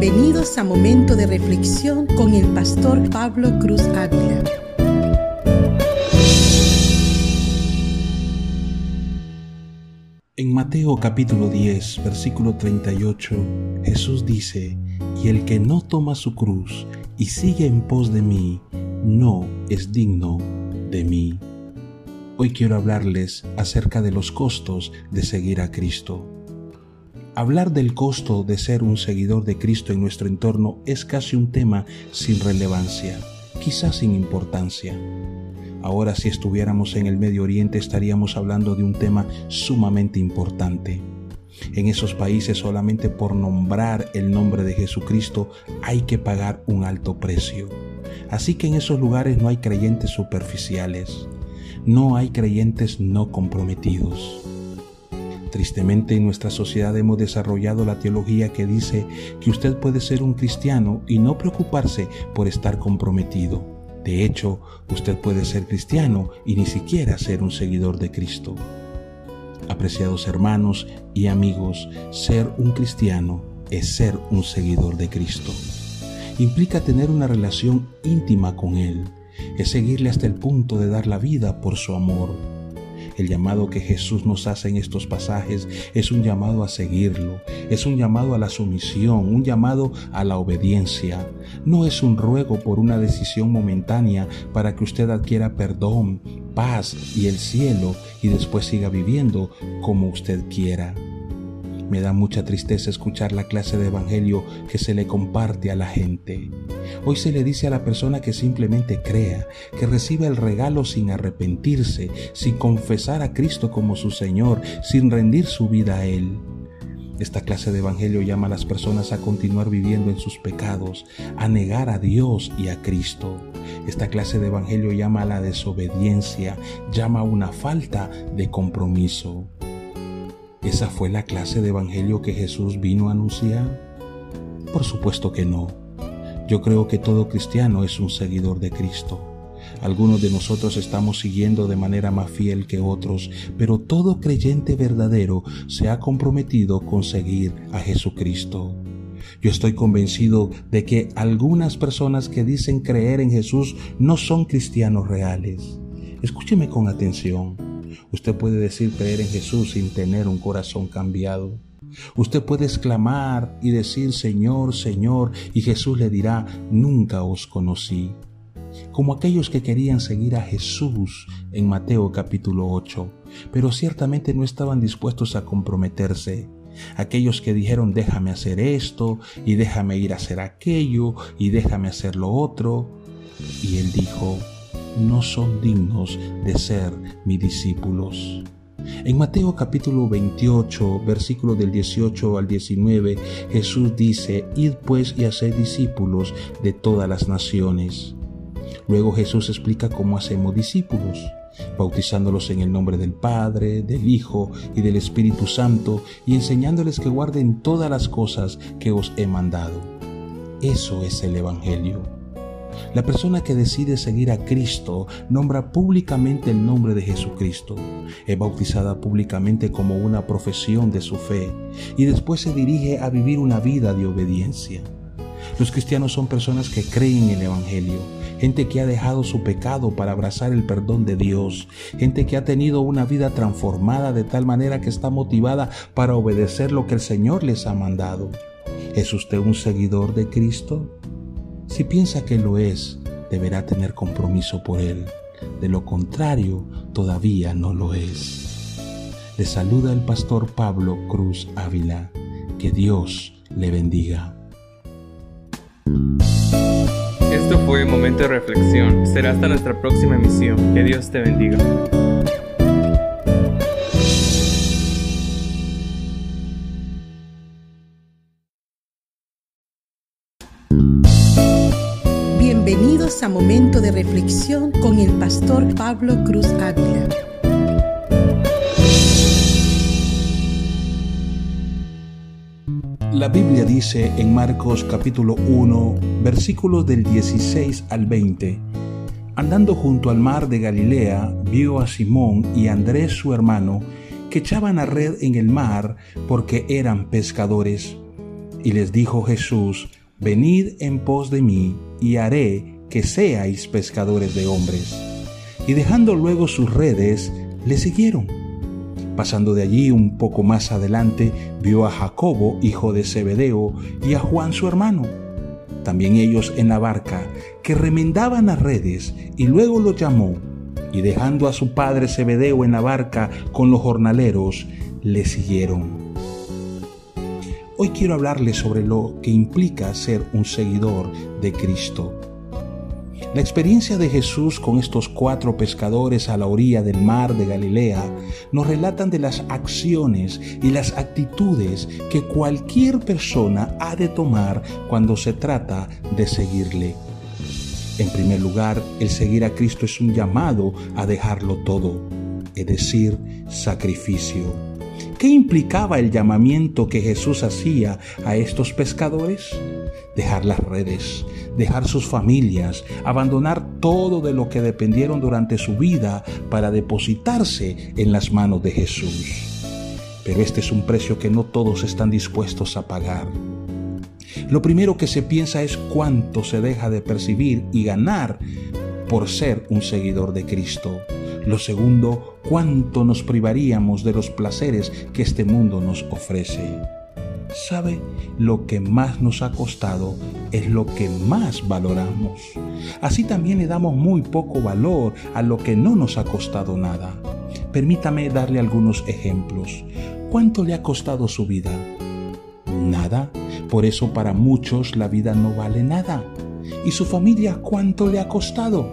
Bienvenidos a Momento de Reflexión con el pastor Pablo Cruz Ávila. En Mateo capítulo 10, versículo 38, Jesús dice, y el que no toma su cruz y sigue en pos de mí, no es digno de mí. Hoy quiero hablarles acerca de los costos de seguir a Cristo. Hablar del costo de ser un seguidor de Cristo en nuestro entorno es casi un tema sin relevancia, quizás sin importancia. Ahora si estuviéramos en el Medio Oriente estaríamos hablando de un tema sumamente importante. En esos países solamente por nombrar el nombre de Jesucristo hay que pagar un alto precio. Así que en esos lugares no hay creyentes superficiales no hay creyentes no comprometidos. Tristemente en nuestra sociedad hemos desarrollado la teología que dice que usted puede ser un cristiano y no preocuparse por estar comprometido. De hecho, usted puede ser cristiano y ni siquiera ser un seguidor de Cristo. Apreciados hermanos y amigos, ser un cristiano es ser un seguidor de Cristo. Implica tener una relación íntima con Él es seguirle hasta el punto de dar la vida por su amor. El llamado que Jesús nos hace en estos pasajes es un llamado a seguirlo, es un llamado a la sumisión, un llamado a la obediencia. No es un ruego por una decisión momentánea para que usted adquiera perdón, paz y el cielo y después siga viviendo como usted quiera. Me da mucha tristeza escuchar la clase de evangelio que se le comparte a la gente. Hoy se le dice a la persona que simplemente crea, que reciba el regalo sin arrepentirse, sin confesar a Cristo como su Señor, sin rendir su vida a Él. Esta clase de evangelio llama a las personas a continuar viviendo en sus pecados, a negar a Dios y a Cristo. Esta clase de evangelio llama a la desobediencia, llama a una falta de compromiso. ¿Esa fue la clase de evangelio que Jesús vino a anunciar? Por supuesto que no. Yo creo que todo cristiano es un seguidor de Cristo. Algunos de nosotros estamos siguiendo de manera más fiel que otros, pero todo creyente verdadero se ha comprometido con seguir a Jesucristo. Yo estoy convencido de que algunas personas que dicen creer en Jesús no son cristianos reales. Escúcheme con atención. Usted puede decir creer en Jesús sin tener un corazón cambiado. Usted puede exclamar y decir Señor, Señor, y Jesús le dirá, nunca os conocí. Como aquellos que querían seguir a Jesús en Mateo capítulo 8, pero ciertamente no estaban dispuestos a comprometerse. Aquellos que dijeron déjame hacer esto y déjame ir a hacer aquello y déjame hacer lo otro. Y él dijo, no son dignos de ser mis discípulos. En Mateo capítulo 28, versículo del 18 al 19, Jesús dice, Id pues y haced discípulos de todas las naciones. Luego Jesús explica cómo hacemos discípulos, bautizándolos en el nombre del Padre, del Hijo y del Espíritu Santo y enseñándoles que guarden todas las cosas que os he mandado. Eso es el Evangelio. La persona que decide seguir a Cristo nombra públicamente el nombre de Jesucristo, es bautizada públicamente como una profesión de su fe y después se dirige a vivir una vida de obediencia. Los cristianos son personas que creen en el Evangelio, gente que ha dejado su pecado para abrazar el perdón de Dios, gente que ha tenido una vida transformada de tal manera que está motivada para obedecer lo que el Señor les ha mandado. ¿Es usted un seguidor de Cristo? Si piensa que lo es, deberá tener compromiso por él. De lo contrario, todavía no lo es. Le saluda el pastor Pablo Cruz Ávila. Que Dios le bendiga. Esto fue Momento de Reflexión. Será hasta nuestra próxima emisión. Que Dios te bendiga. Momento de Reflexión con el pastor Pablo Cruz Ávila. La Biblia dice en Marcos capítulo 1, versículos del 16 al 20, Andando junto al mar de Galilea, vio a Simón y Andrés su hermano, que echaban a red en el mar porque eran pescadores. Y les dijo Jesús, Venid en pos de mí, y haré que seáis pescadores de hombres. Y dejando luego sus redes, le siguieron. Pasando de allí un poco más adelante, vio a Jacobo, hijo de Zebedeo, y a Juan su hermano, también ellos en la barca, que remendaban las redes, y luego lo llamó, y dejando a su padre Zebedeo en la barca con los jornaleros, le siguieron. Hoy quiero hablarles sobre lo que implica ser un seguidor de Cristo. La experiencia de Jesús con estos cuatro pescadores a la orilla del mar de Galilea nos relatan de las acciones y las actitudes que cualquier persona ha de tomar cuando se trata de seguirle. En primer lugar, el seguir a Cristo es un llamado a dejarlo todo, es decir, sacrificio. ¿Qué implicaba el llamamiento que Jesús hacía a estos pescadores? Dejar las redes, dejar sus familias, abandonar todo de lo que dependieron durante su vida para depositarse en las manos de Jesús. Pero este es un precio que no todos están dispuestos a pagar. Lo primero que se piensa es cuánto se deja de percibir y ganar por ser un seguidor de Cristo. Lo segundo, cuánto nos privaríamos de los placeres que este mundo nos ofrece. ¿Sabe? Lo que más nos ha costado es lo que más valoramos. Así también le damos muy poco valor a lo que no nos ha costado nada. Permítame darle algunos ejemplos. ¿Cuánto le ha costado su vida? Nada. Por eso para muchos la vida no vale nada. ¿Y su familia cuánto le ha costado?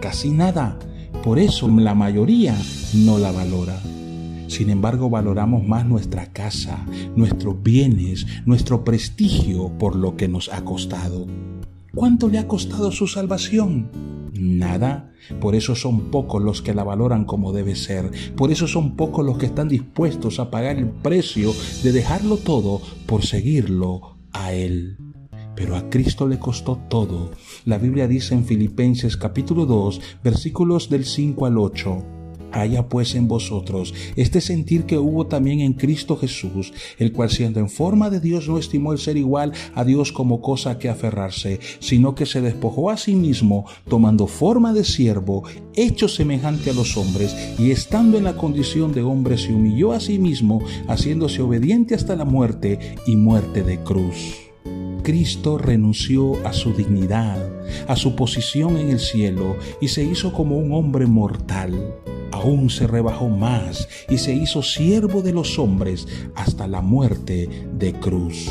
Casi nada. Por eso la mayoría no la valora. Sin embargo, valoramos más nuestra casa, nuestros bienes, nuestro prestigio por lo que nos ha costado. ¿Cuánto le ha costado su salvación? Nada. Por eso son pocos los que la valoran como debe ser. Por eso son pocos los que están dispuestos a pagar el precio de dejarlo todo por seguirlo a Él. Pero a Cristo le costó todo. La Biblia dice en Filipenses capítulo 2 versículos del 5 al 8 haya pues en vosotros este sentir que hubo también en Cristo Jesús, el cual siendo en forma de Dios no estimó el ser igual a Dios como cosa que aferrarse, sino que se despojó a sí mismo, tomando forma de siervo, hecho semejante a los hombres, y estando en la condición de hombre se humilló a sí mismo, haciéndose obediente hasta la muerte y muerte de cruz. Cristo renunció a su dignidad, a su posición en el cielo, y se hizo como un hombre mortal aún se rebajó más y se hizo siervo de los hombres hasta la muerte de cruz.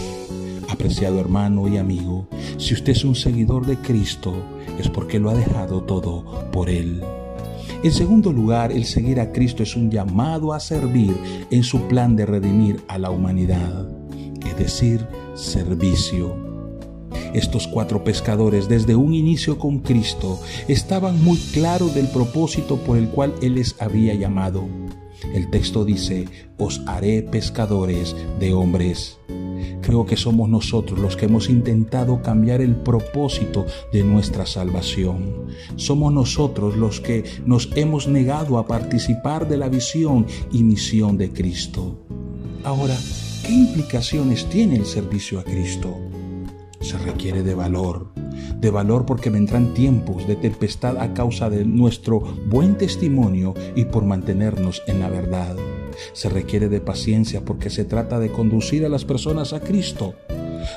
Apreciado hermano y amigo, si usted es un seguidor de Cristo, es porque lo ha dejado todo por Él. En segundo lugar, el seguir a Cristo es un llamado a servir en su plan de redimir a la humanidad, es decir, servicio. Estos cuatro pescadores desde un inicio con Cristo estaban muy claros del propósito por el cual Él les había llamado. El texto dice, os haré pescadores de hombres. Creo que somos nosotros los que hemos intentado cambiar el propósito de nuestra salvación. Somos nosotros los que nos hemos negado a participar de la visión y misión de Cristo. Ahora, ¿qué implicaciones tiene el servicio a Cristo? se requiere de valor, de valor porque vendrán tiempos de tempestad a causa de nuestro buen testimonio y por mantenernos en la verdad. Se requiere de paciencia porque se trata de conducir a las personas a Cristo,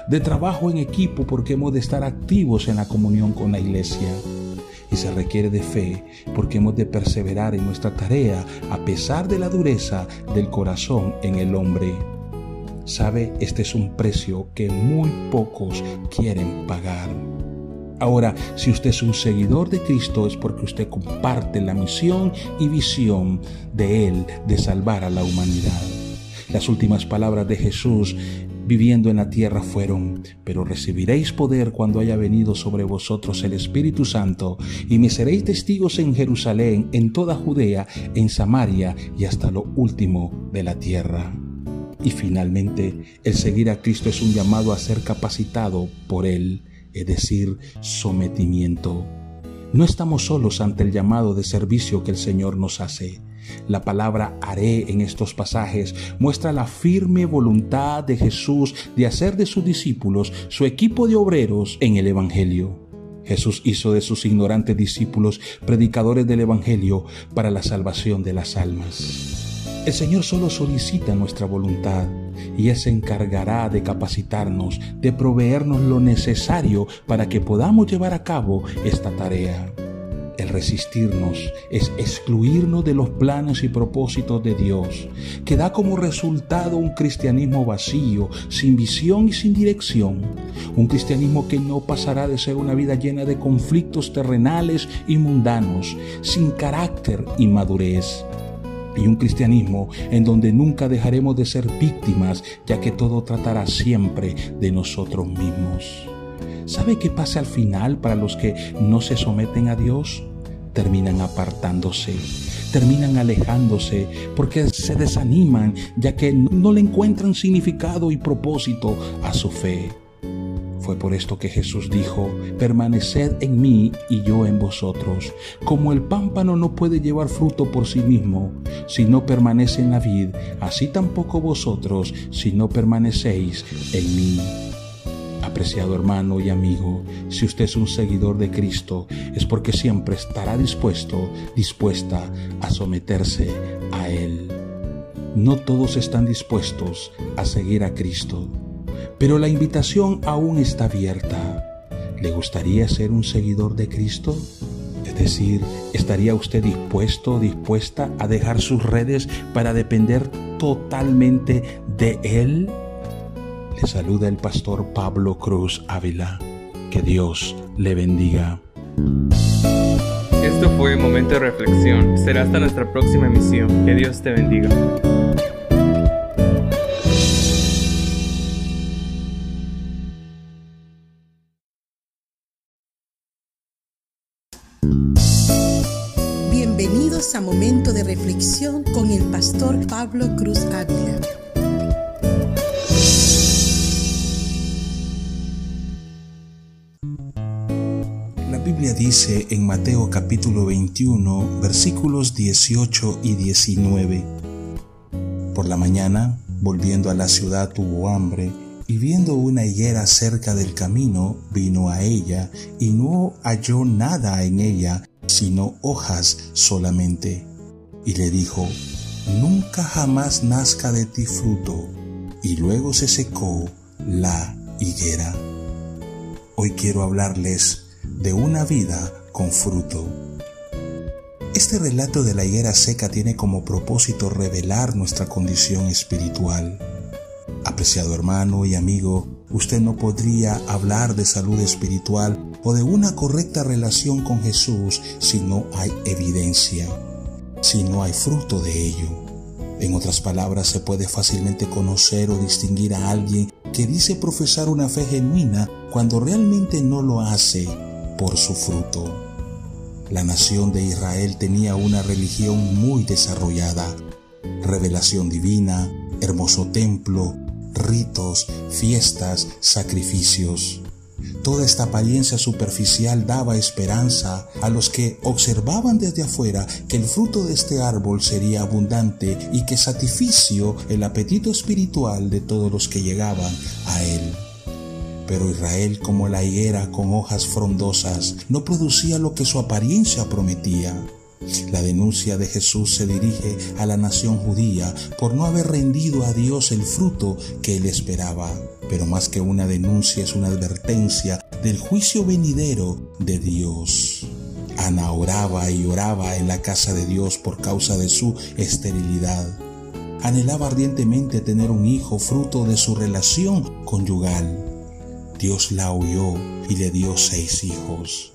de trabajo en equipo porque hemos de estar activos en la comunión con la iglesia. Y se requiere de fe porque hemos de perseverar en nuestra tarea a pesar de la dureza del corazón en el hombre. Sabe, este es un precio que muy pocos quieren pagar. Ahora, si usted es un seguidor de Cristo es porque usted comparte la misión y visión de Él de salvar a la humanidad. Las últimas palabras de Jesús viviendo en la tierra fueron, pero recibiréis poder cuando haya venido sobre vosotros el Espíritu Santo, y me seréis testigos en Jerusalén, en toda Judea, en Samaria y hasta lo último de la tierra. Y finalmente, el seguir a Cristo es un llamado a ser capacitado por Él, es decir, sometimiento. No estamos solos ante el llamado de servicio que el Señor nos hace. La palabra haré en estos pasajes muestra la firme voluntad de Jesús de hacer de sus discípulos su equipo de obreros en el Evangelio. Jesús hizo de sus ignorantes discípulos predicadores del Evangelio para la salvación de las almas. El Señor solo solicita nuestra voluntad y Él se encargará de capacitarnos, de proveernos lo necesario para que podamos llevar a cabo esta tarea. El resistirnos es excluirnos de los planes y propósitos de Dios, que da como resultado un cristianismo vacío, sin visión y sin dirección. Un cristianismo que no pasará de ser una vida llena de conflictos terrenales y mundanos, sin carácter y madurez y un cristianismo en donde nunca dejaremos de ser víctimas, ya que todo tratará siempre de nosotros mismos. ¿Sabe qué pasa al final para los que no se someten a Dios? Terminan apartándose, terminan alejándose porque se desaniman ya que no le encuentran significado y propósito a su fe. Fue por esto que Jesús dijo, permaneced en mí y yo en vosotros. Como el pámpano no puede llevar fruto por sí mismo si no permanece en la vid, así tampoco vosotros si no permanecéis en mí. Apreciado hermano y amigo, si usted es un seguidor de Cristo, es porque siempre estará dispuesto, dispuesta a someterse a Él. No todos están dispuestos a seguir a Cristo pero la invitación aún está abierta. ¿Le gustaría ser un seguidor de Cristo? Es decir, ¿estaría usted dispuesto o dispuesta a dejar sus redes para depender totalmente de Él? Le saluda el pastor Pablo Cruz Ávila. Que Dios le bendiga. Esto fue Momento de Reflexión. Será hasta nuestra próxima emisión. Que Dios te bendiga. Bienvenidos a Momento de Reflexión con el pastor Pablo Cruz Ávila. La Biblia dice en Mateo capítulo 21 versículos 18 y 19. Por la mañana, volviendo a la ciudad, tuvo hambre y viendo una higuera cerca del camino, vino a ella y no halló nada en ella sino hojas solamente. Y le dijo, Nunca jamás nazca de ti fruto. Y luego se secó la higuera. Hoy quiero hablarles de una vida con fruto. Este relato de la higuera seca tiene como propósito revelar nuestra condición espiritual. Apreciado hermano y amigo, usted no podría hablar de salud espiritual o de una correcta relación con Jesús si no hay evidencia, si no hay fruto de ello. En otras palabras, se puede fácilmente conocer o distinguir a alguien que dice profesar una fe genuina cuando realmente no lo hace por su fruto. La nación de Israel tenía una religión muy desarrollada, revelación divina, hermoso templo, ritos, fiestas, sacrificios. Toda esta apariencia superficial daba esperanza a los que observaban desde afuera que el fruto de este árbol sería abundante y que satisficio el apetito espiritual de todos los que llegaban a él. Pero Israel, como la higuera con hojas frondosas, no producía lo que su apariencia prometía. La denuncia de Jesús se dirige a la nación judía por no haber rendido a Dios el fruto que él esperaba. Pero más que una denuncia es una advertencia del juicio venidero de Dios. Ana oraba y oraba en la casa de Dios por causa de su esterilidad. Anhelaba ardientemente tener un hijo fruto de su relación conyugal. Dios la oyó y le dio seis hijos.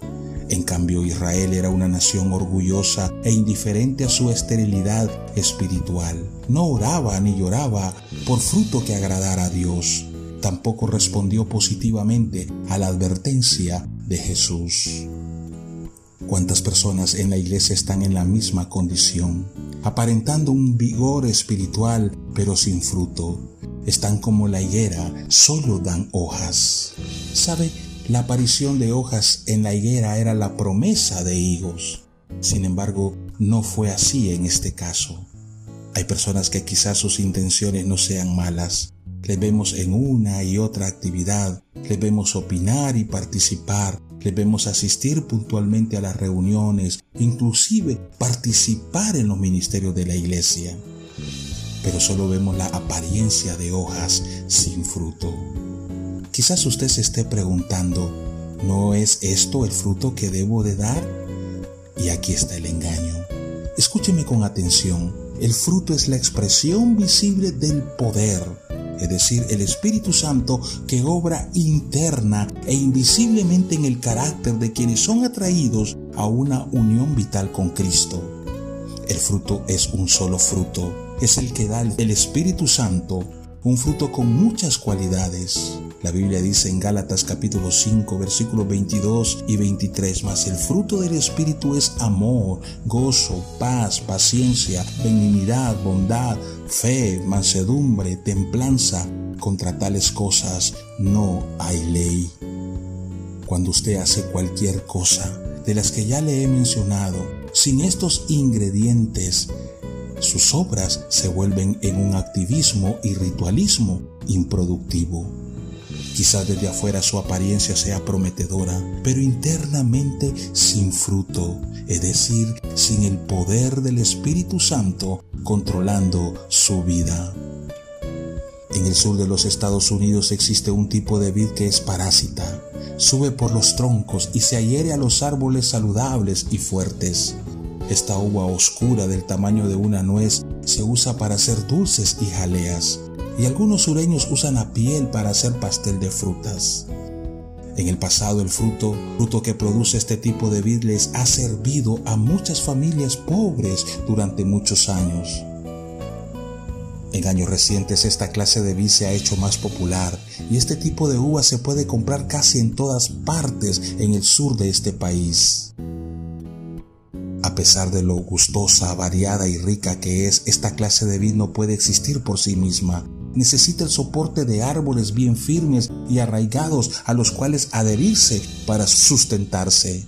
En cambio, Israel era una nación orgullosa e indiferente a su esterilidad espiritual. No oraba ni lloraba por fruto que agradara a Dios. Tampoco respondió positivamente a la advertencia de Jesús. ¿Cuántas personas en la iglesia están en la misma condición, aparentando un vigor espiritual pero sin fruto? Están como la higuera, solo dan hojas. ¿Sabe? La aparición de hojas en la higuera era la promesa de higos. Sin embargo, no fue así en este caso. Hay personas que quizás sus intenciones no sean malas. Les vemos en una y otra actividad, les vemos opinar y participar, les vemos asistir puntualmente a las reuniones, inclusive participar en los ministerios de la iglesia. Pero solo vemos la apariencia de hojas sin fruto. Quizás usted se esté preguntando, ¿no es esto el fruto que debo de dar? Y aquí está el engaño. Escúcheme con atención. El fruto es la expresión visible del poder, es decir, el Espíritu Santo que obra interna e invisiblemente en el carácter de quienes son atraídos a una unión vital con Cristo. El fruto es un solo fruto, es el que da el Espíritu Santo un fruto con muchas cualidades. La Biblia dice en Gálatas capítulo 5 versículos 22 y 23, mas el fruto del Espíritu es amor, gozo, paz, paciencia, benignidad, bondad, fe, mansedumbre, templanza. Contra tales cosas no hay ley. Cuando usted hace cualquier cosa de las que ya le he mencionado, sin estos ingredientes, sus obras se vuelven en un activismo y ritualismo improductivo. Quizás desde afuera su apariencia sea prometedora, pero internamente sin fruto, es decir, sin el poder del Espíritu Santo controlando su vida. En el sur de los Estados Unidos existe un tipo de vid que es parásita. Sube por los troncos y se adhiere a los árboles saludables y fuertes. Esta uva oscura del tamaño de una nuez se usa para hacer dulces y jaleas, y algunos sureños usan la piel para hacer pastel de frutas. En el pasado el fruto, fruto que produce este tipo de vid les ha servido a muchas familias pobres durante muchos años. En años recientes esta clase de vid se ha hecho más popular y este tipo de uva se puede comprar casi en todas partes en el sur de este país. Pesar de lo gustosa, variada y rica que es, esta clase de vid no puede existir por sí misma. Necesita el soporte de árboles bien firmes y arraigados a los cuales adherirse para sustentarse.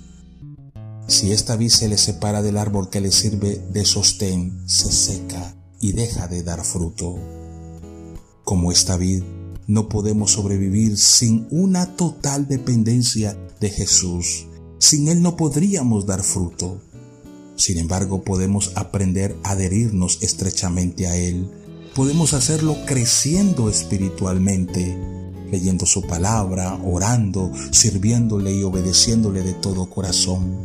Si esta vid se le separa del árbol que le sirve de sostén, se seca y deja de dar fruto. Como esta vid, no podemos sobrevivir sin una total dependencia de Jesús. Sin Él no podríamos dar fruto. Sin embargo, podemos aprender a adherirnos estrechamente a Él. Podemos hacerlo creciendo espiritualmente, leyendo su palabra, orando, sirviéndole y obedeciéndole de todo corazón.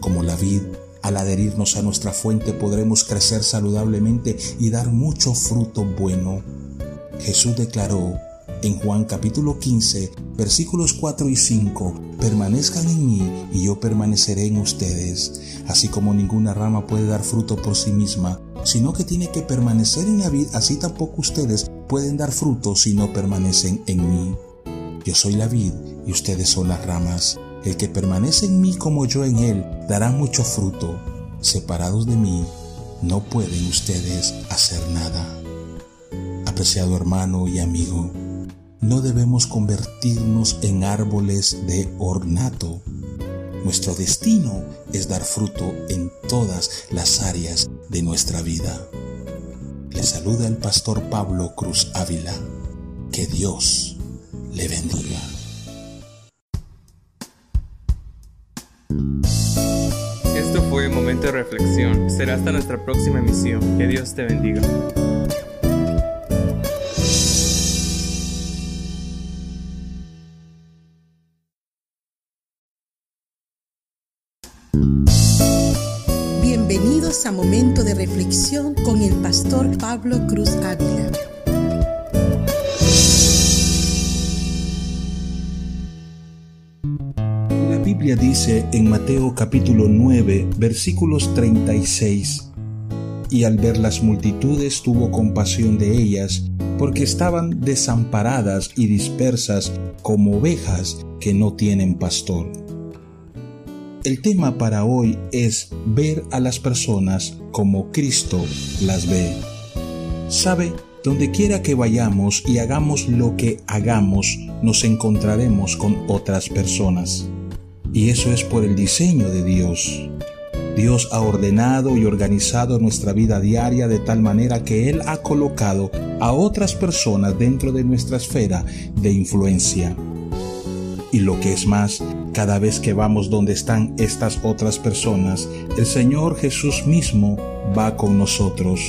Como la vid, al adherirnos a nuestra fuente podremos crecer saludablemente y dar mucho fruto bueno. Jesús declaró en Juan capítulo 15, versículos 4 y 5, permanezcan en mí y yo permaneceré en ustedes, así como ninguna rama puede dar fruto por sí misma, sino que tiene que permanecer en la vid, así tampoco ustedes pueden dar fruto si no permanecen en mí. Yo soy la vid y ustedes son las ramas. El que permanece en mí como yo en él dará mucho fruto. Separados de mí, no pueden ustedes hacer nada. Apreciado hermano y amigo, no debemos convertirnos en árboles de ornato. Nuestro destino es dar fruto en todas las áreas de nuestra vida. Le saluda el pastor Pablo Cruz Ávila. Que Dios le bendiga. Esto fue Momento de Reflexión. Será hasta nuestra próxima emisión. Que Dios te bendiga. A Momento de Reflexión con el pastor Pablo Cruz Ávila. La Biblia dice en Mateo capítulo 9 versículos 36, y al ver las multitudes tuvo compasión de ellas, porque estaban desamparadas y dispersas como ovejas que no tienen pastor. El tema para hoy es ver a las personas como Cristo las ve. Sabe, donde quiera que vayamos y hagamos lo que hagamos, nos encontraremos con otras personas. Y eso es por el diseño de Dios. Dios ha ordenado y organizado nuestra vida diaria de tal manera que Él ha colocado a otras personas dentro de nuestra esfera de influencia. Y lo que es más, cada vez que vamos donde están estas otras personas, el Señor Jesús mismo va con nosotros.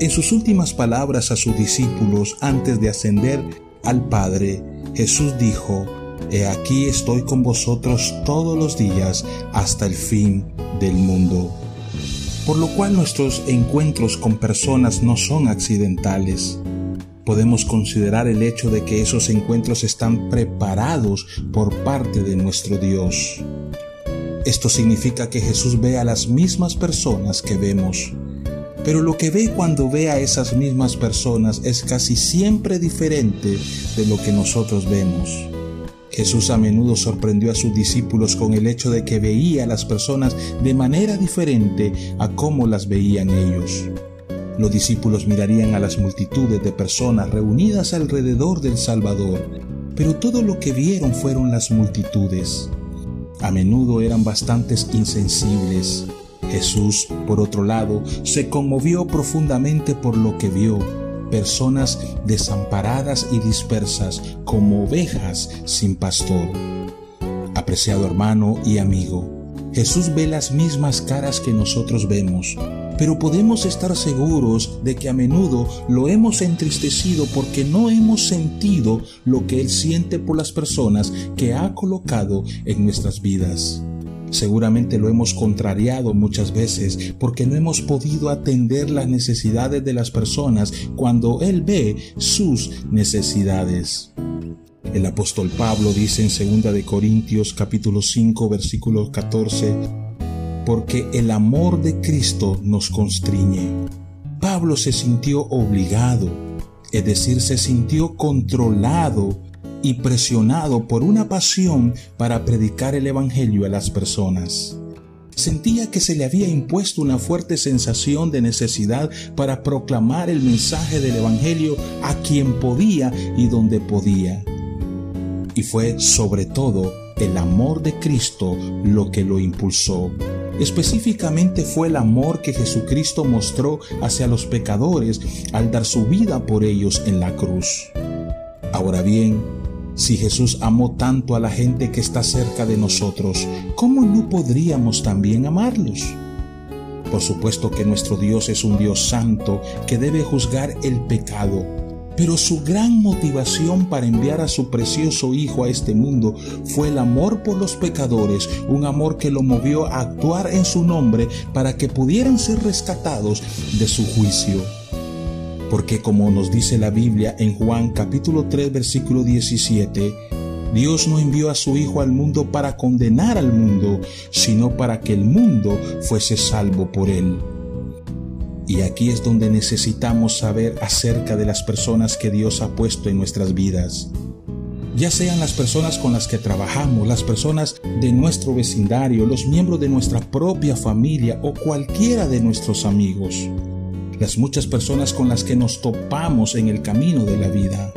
En sus últimas palabras a sus discípulos antes de ascender al Padre, Jesús dijo, He aquí estoy con vosotros todos los días hasta el fin del mundo. Por lo cual nuestros encuentros con personas no son accidentales. Podemos considerar el hecho de que esos encuentros están preparados por parte de nuestro Dios. Esto significa que Jesús ve a las mismas personas que vemos. Pero lo que ve cuando ve a esas mismas personas es casi siempre diferente de lo que nosotros vemos. Jesús a menudo sorprendió a sus discípulos con el hecho de que veía a las personas de manera diferente a cómo las veían ellos. Los discípulos mirarían a las multitudes de personas reunidas alrededor del Salvador, pero todo lo que vieron fueron las multitudes. A menudo eran bastantes insensibles. Jesús, por otro lado, se conmovió profundamente por lo que vio personas desamparadas y dispersas como ovejas sin pastor. Apreciado hermano y amigo, Jesús ve las mismas caras que nosotros vemos, pero podemos estar seguros de que a menudo lo hemos entristecido porque no hemos sentido lo que Él siente por las personas que ha colocado en nuestras vidas. Seguramente lo hemos contrariado muchas veces porque no hemos podido atender las necesidades de las personas cuando Él ve sus necesidades. El apóstol Pablo dice en 2 de Corintios capítulo 5 versículo 14, porque el amor de Cristo nos constriñe. Pablo se sintió obligado, es decir, se sintió controlado y presionado por una pasión para predicar el Evangelio a las personas. Sentía que se le había impuesto una fuerte sensación de necesidad para proclamar el mensaje del Evangelio a quien podía y donde podía. Y fue sobre todo el amor de Cristo lo que lo impulsó. Específicamente fue el amor que Jesucristo mostró hacia los pecadores al dar su vida por ellos en la cruz. Ahora bien, si Jesús amó tanto a la gente que está cerca de nosotros, ¿cómo no podríamos también amarlos? Por supuesto que nuestro Dios es un Dios santo que debe juzgar el pecado, pero su gran motivación para enviar a su precioso Hijo a este mundo fue el amor por los pecadores, un amor que lo movió a actuar en su nombre para que pudieran ser rescatados de su juicio. Porque como nos dice la Biblia en Juan capítulo 3 versículo 17, Dios no envió a su Hijo al mundo para condenar al mundo, sino para que el mundo fuese salvo por él. Y aquí es donde necesitamos saber acerca de las personas que Dios ha puesto en nuestras vidas. Ya sean las personas con las que trabajamos, las personas de nuestro vecindario, los miembros de nuestra propia familia o cualquiera de nuestros amigos las muchas personas con las que nos topamos en el camino de la vida.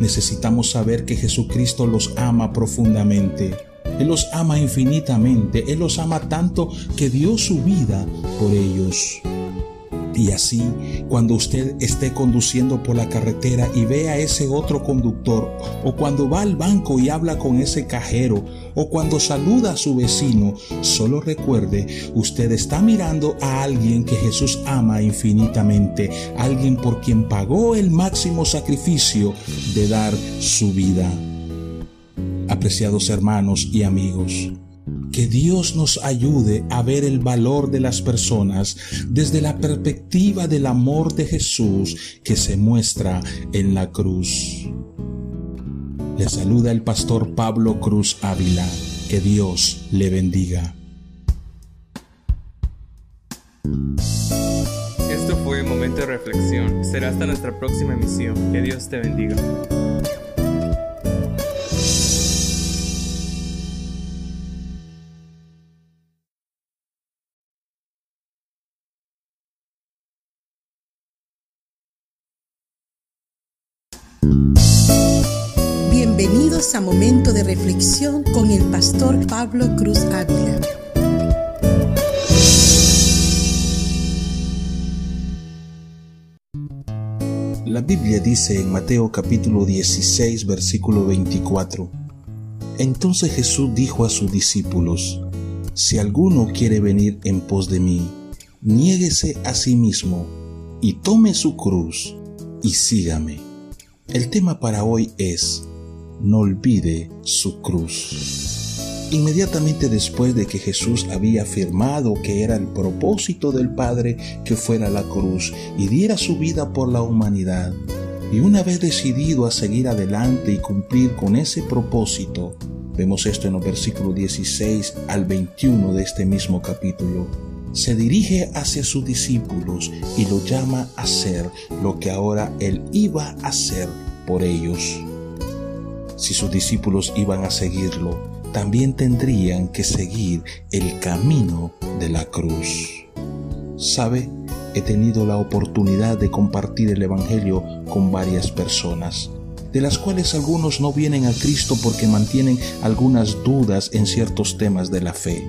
Necesitamos saber que Jesucristo los ama profundamente. Él los ama infinitamente. Él los ama tanto que dio su vida por ellos. Y así, cuando usted esté conduciendo por la carretera y ve a ese otro conductor, o cuando va al banco y habla con ese cajero, o cuando saluda a su vecino, solo recuerde, usted está mirando a alguien que Jesús ama infinitamente, alguien por quien pagó el máximo sacrificio de dar su vida. Apreciados hermanos y amigos, que Dios nos ayude a ver el valor de las personas desde la perspectiva del amor de Jesús que se muestra en la cruz. Le saluda el pastor Pablo Cruz Ávila. Que Dios le bendiga. Esto fue Momento de Reflexión. Será hasta nuestra próxima emisión. Que Dios te bendiga. Momento de Reflexión con el pastor Pablo Cruz Ávila. La Biblia dice en Mateo capítulo 16 versículo 24, Entonces Jesús dijo a sus discípulos, Si alguno quiere venir en pos de mí, niéguese a sí mismo y tome su cruz y sígame. El tema para hoy es no olvide su cruz. Inmediatamente después de que Jesús había afirmado que era el propósito del Padre que fuera la cruz y diera su vida por la humanidad, y una vez decidido a seguir adelante y cumplir con ese propósito, vemos esto en los versículos 16 al 21 de este mismo capítulo, se dirige hacia sus discípulos y lo llama a hacer lo que ahora él iba a hacer por ellos. Si sus discípulos iban a seguirlo, también tendrían que seguir el camino de la cruz. ¿Sabe? He tenido la oportunidad de compartir el Evangelio con varias personas, de las cuales algunos no vienen a Cristo porque mantienen algunas dudas en ciertos temas de la fe,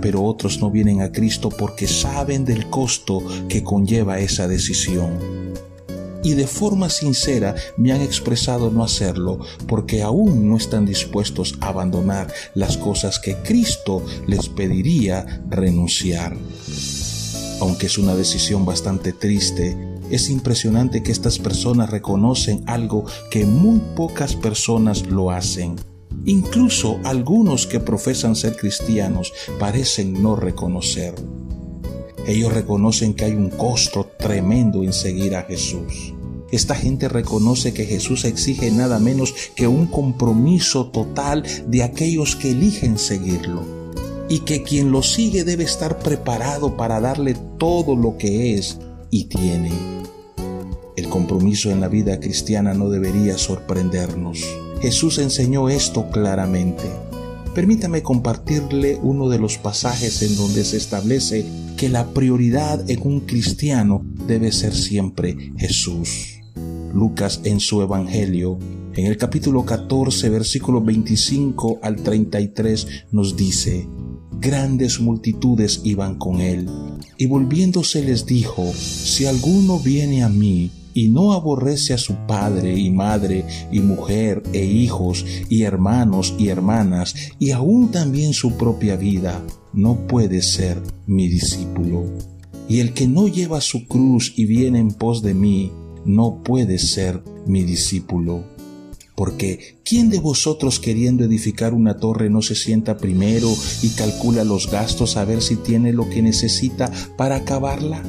pero otros no vienen a Cristo porque saben del costo que conlleva esa decisión y de forma sincera me han expresado no hacerlo porque aún no están dispuestos a abandonar las cosas que Cristo les pediría renunciar. Aunque es una decisión bastante triste, es impresionante que estas personas reconocen algo que muy pocas personas lo hacen. Incluso algunos que profesan ser cristianos parecen no reconocer. Ellos reconocen que hay un costo tremendo en seguir a Jesús. Esta gente reconoce que Jesús exige nada menos que un compromiso total de aquellos que eligen seguirlo y que quien lo sigue debe estar preparado para darle todo lo que es y tiene. El compromiso en la vida cristiana no debería sorprendernos. Jesús enseñó esto claramente. Permítame compartirle uno de los pasajes en donde se establece que la prioridad en un cristiano debe ser siempre Jesús. Lucas en su Evangelio, en el capítulo 14, versículo 25 al 33, nos dice, grandes multitudes iban con él, y volviéndose les dijo, si alguno viene a mí, y no aborrece a su padre y madre y mujer e hijos y hermanos y hermanas y aún también su propia vida, no puede ser mi discípulo. Y el que no lleva su cruz y viene en pos de mí, no puede ser mi discípulo. Porque ¿quién de vosotros queriendo edificar una torre no se sienta primero y calcula los gastos a ver si tiene lo que necesita para acabarla?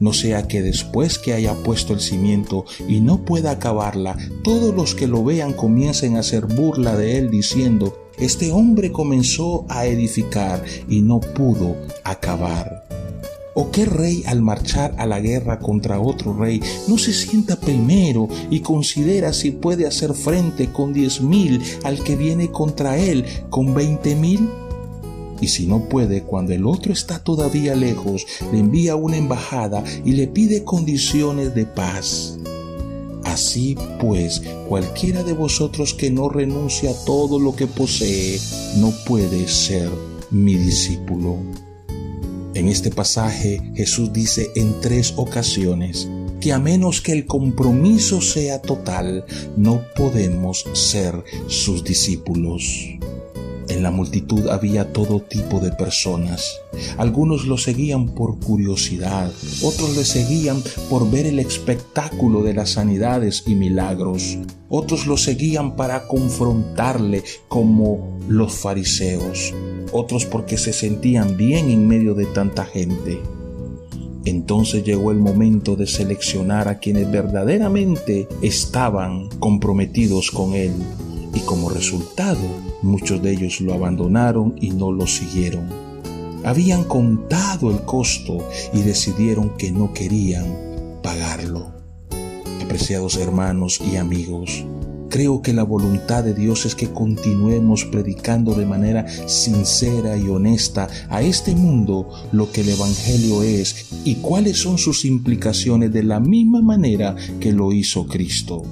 No sea que después que haya puesto el cimiento y no pueda acabarla, todos los que lo vean comiencen a hacer burla de él diciendo, este hombre comenzó a edificar y no pudo acabar. ¿O qué rey al marchar a la guerra contra otro rey no se sienta primero y considera si puede hacer frente con diez mil al que viene contra él con veinte mil? Y si no puede, cuando el otro está todavía lejos, le envía una embajada y le pide condiciones de paz. Así pues, cualquiera de vosotros que no renuncia a todo lo que posee, no puede ser mi discípulo. En este pasaje Jesús dice en tres ocasiones que a menos que el compromiso sea total, no podemos ser sus discípulos. En la multitud había todo tipo de personas. Algunos lo seguían por curiosidad, otros le seguían por ver el espectáculo de las sanidades y milagros, otros lo seguían para confrontarle como los fariseos, otros porque se sentían bien en medio de tanta gente. Entonces llegó el momento de seleccionar a quienes verdaderamente estaban comprometidos con Él y como resultado muchos de ellos lo abandonaron y no lo siguieron. Habían contado el costo y decidieron que no querían pagarlo. Apreciados hermanos y amigos, Creo que la voluntad de Dios es que continuemos predicando de manera sincera y honesta a este mundo lo que el Evangelio es y cuáles son sus implicaciones de la misma manera que lo hizo Cristo.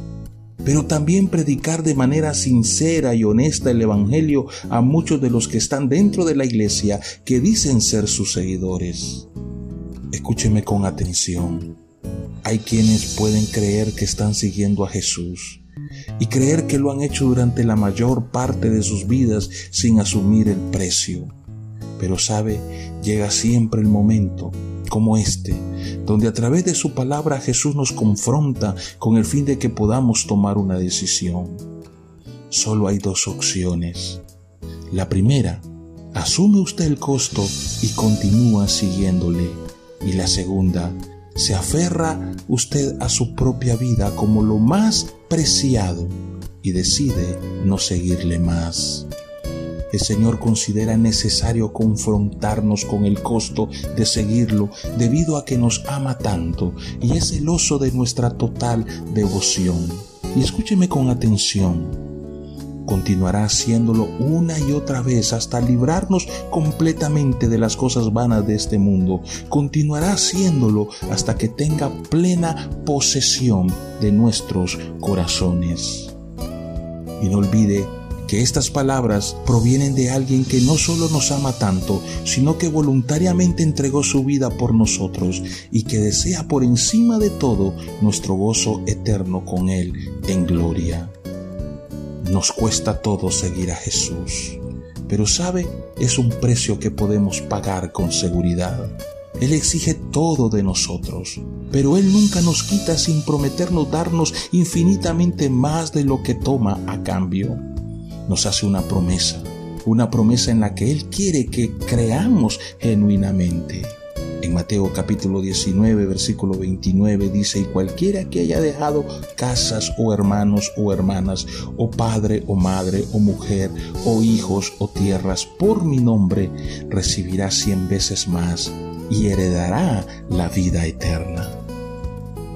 Pero también predicar de manera sincera y honesta el Evangelio a muchos de los que están dentro de la iglesia que dicen ser sus seguidores. Escúcheme con atención. Hay quienes pueden creer que están siguiendo a Jesús y creer que lo han hecho durante la mayor parte de sus vidas sin asumir el precio. Pero sabe, llega siempre el momento como este, donde a través de su palabra Jesús nos confronta con el fin de que podamos tomar una decisión. Solo hay dos opciones. La primera, asume usted el costo y continúa siguiéndole. Y la segunda, se aferra usted a su propia vida como lo más preciado y decide no seguirle más. El Señor considera necesario confrontarnos con el costo de seguirlo debido a que nos ama tanto y es celoso de nuestra total devoción. Y escúcheme con atención continuará haciéndolo una y otra vez hasta librarnos completamente de las cosas vanas de este mundo. Continuará haciéndolo hasta que tenga plena posesión de nuestros corazones. Y no olvide que estas palabras provienen de alguien que no solo nos ama tanto, sino que voluntariamente entregó su vida por nosotros y que desea por encima de todo nuestro gozo eterno con Él en gloria. Nos cuesta todo seguir a Jesús, pero sabe, es un precio que podemos pagar con seguridad. Él exige todo de nosotros, pero Él nunca nos quita sin prometernos darnos infinitamente más de lo que toma a cambio. Nos hace una promesa, una promesa en la que Él quiere que creamos genuinamente. En Mateo capítulo 19, versículo 29 dice, y cualquiera que haya dejado casas o hermanos o hermanas, o padre o madre o mujer, o hijos o tierras por mi nombre, recibirá cien veces más y heredará la vida eterna.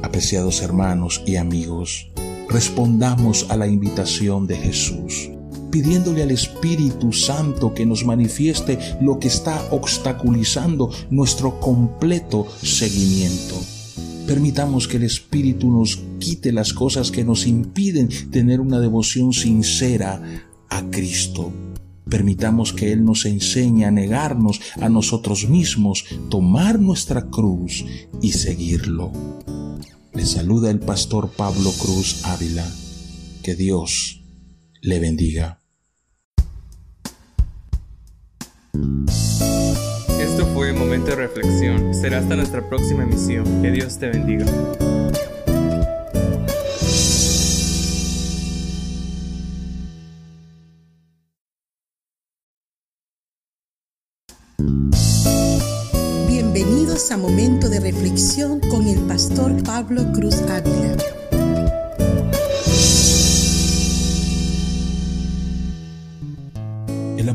Apreciados hermanos y amigos, respondamos a la invitación de Jesús pidiéndole al Espíritu Santo que nos manifieste lo que está obstaculizando nuestro completo seguimiento. Permitamos que el Espíritu nos quite las cosas que nos impiden tener una devoción sincera a Cristo. Permitamos que Él nos enseñe a negarnos a nosotros mismos, tomar nuestra cruz y seguirlo. Le saluda el pastor Pablo Cruz Ávila. Que Dios le bendiga. Esto fue Momento de Reflexión. Será hasta nuestra próxima emisión. Que Dios te bendiga. Bienvenidos a Momento de Reflexión con el pastor Pablo Cruz Ávila.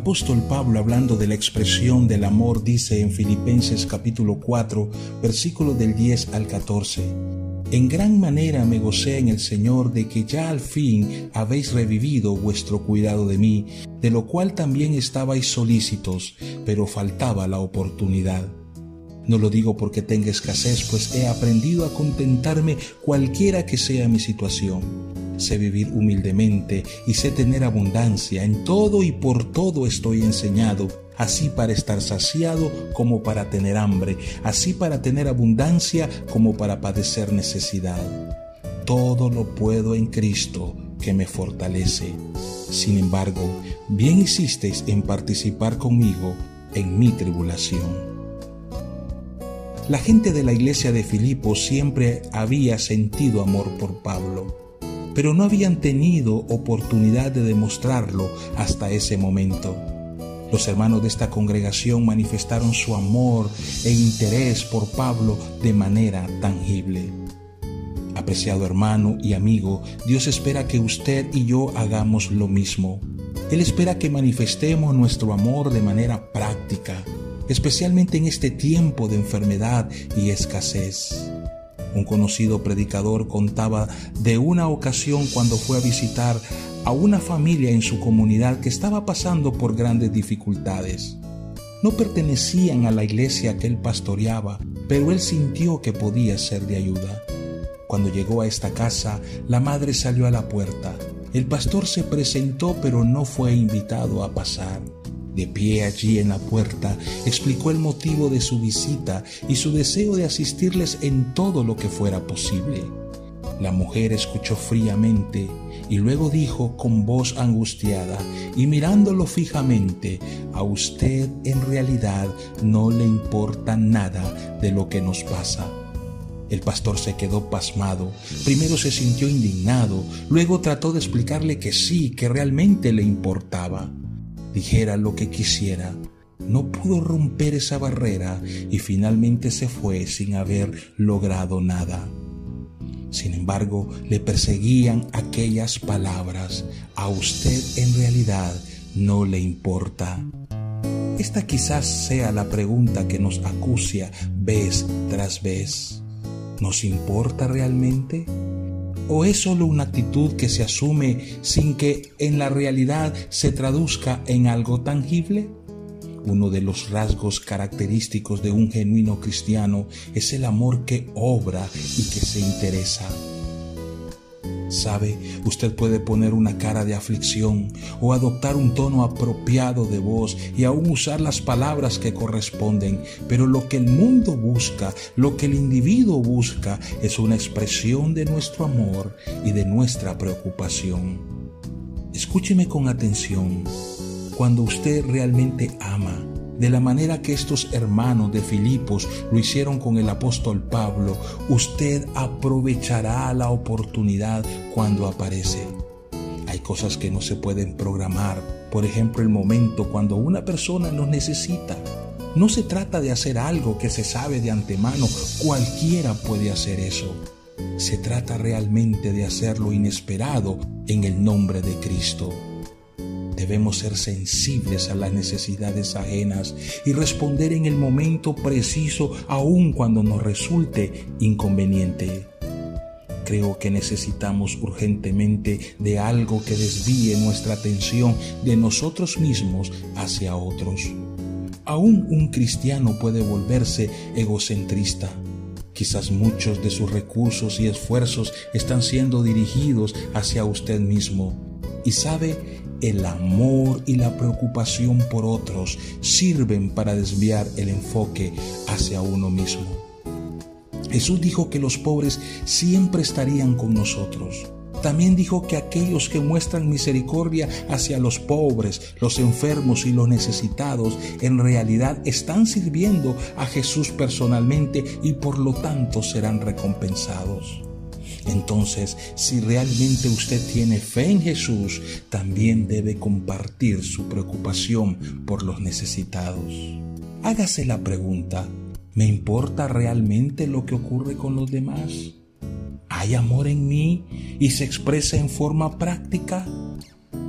Apóstol Pablo hablando de la expresión del amor dice en Filipenses capítulo 4 versículos del 10 al 14, En gran manera me gocé en el Señor de que ya al fin habéis revivido vuestro cuidado de mí, de lo cual también estabais solícitos, pero faltaba la oportunidad. No lo digo porque tenga escasez, pues he aprendido a contentarme cualquiera que sea mi situación sé vivir humildemente y sé tener abundancia. En todo y por todo estoy enseñado, así para estar saciado como para tener hambre, así para tener abundancia como para padecer necesidad. Todo lo puedo en Cristo que me fortalece. Sin embargo, bien hicisteis en participar conmigo en mi tribulación. La gente de la iglesia de Filipo siempre había sentido amor por Pablo pero no habían tenido oportunidad de demostrarlo hasta ese momento. Los hermanos de esta congregación manifestaron su amor e interés por Pablo de manera tangible. Apreciado hermano y amigo, Dios espera que usted y yo hagamos lo mismo. Él espera que manifestemos nuestro amor de manera práctica, especialmente en este tiempo de enfermedad y escasez. Un conocido predicador contaba de una ocasión cuando fue a visitar a una familia en su comunidad que estaba pasando por grandes dificultades. No pertenecían a la iglesia que él pastoreaba, pero él sintió que podía ser de ayuda. Cuando llegó a esta casa, la madre salió a la puerta. El pastor se presentó, pero no fue invitado a pasar. De pie allí en la puerta, explicó el motivo de su visita y su deseo de asistirles en todo lo que fuera posible. La mujer escuchó fríamente y luego dijo con voz angustiada y mirándolo fijamente, a usted en realidad no le importa nada de lo que nos pasa. El pastor se quedó pasmado. Primero se sintió indignado, luego trató de explicarle que sí, que realmente le importaba. Dijera lo que quisiera. No pudo romper esa barrera y finalmente se fue sin haber logrado nada. Sin embargo, le perseguían aquellas palabras. A usted en realidad no le importa. Esta quizás sea la pregunta que nos acucia vez tras vez. ¿Nos importa realmente? ¿O es solo una actitud que se asume sin que en la realidad se traduzca en algo tangible? Uno de los rasgos característicos de un genuino cristiano es el amor que obra y que se interesa. Sabe, usted puede poner una cara de aflicción o adoptar un tono apropiado de voz y aún usar las palabras que corresponden, pero lo que el mundo busca, lo que el individuo busca, es una expresión de nuestro amor y de nuestra preocupación. Escúcheme con atención. Cuando usted realmente ama, de la manera que estos hermanos de Filipos lo hicieron con el apóstol Pablo, usted aprovechará la oportunidad cuando aparece. Hay cosas que no se pueden programar, por ejemplo el momento cuando una persona nos necesita. No se trata de hacer algo que se sabe de antemano, cualquiera puede hacer eso. Se trata realmente de hacer lo inesperado en el nombre de Cristo. Debemos ser sensibles a las necesidades ajenas y responder en el momento preciso aun cuando nos resulte inconveniente. Creo que necesitamos urgentemente de algo que desvíe nuestra atención de nosotros mismos hacia otros. Aún un cristiano puede volverse egocentrista. Quizás muchos de sus recursos y esfuerzos están siendo dirigidos hacia usted mismo. Y sabe, el amor y la preocupación por otros sirven para desviar el enfoque hacia uno mismo. Jesús dijo que los pobres siempre estarían con nosotros. También dijo que aquellos que muestran misericordia hacia los pobres, los enfermos y los necesitados, en realidad están sirviendo a Jesús personalmente y por lo tanto serán recompensados. Entonces, si realmente usted tiene fe en Jesús, también debe compartir su preocupación por los necesitados. Hágase la pregunta, ¿me importa realmente lo que ocurre con los demás? ¿Hay amor en mí y se expresa en forma práctica?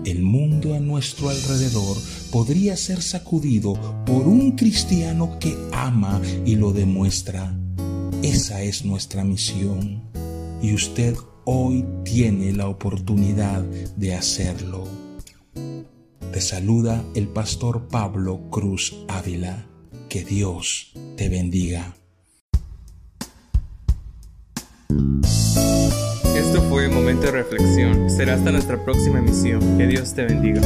El mundo a nuestro alrededor podría ser sacudido por un cristiano que ama y lo demuestra. Esa es nuestra misión y usted hoy tiene la oportunidad de hacerlo. Te saluda el pastor Pablo Cruz Ávila. Que Dios te bendiga. Esto fue Momento de Reflexión. Será hasta nuestra próxima emisión. Que Dios te bendiga.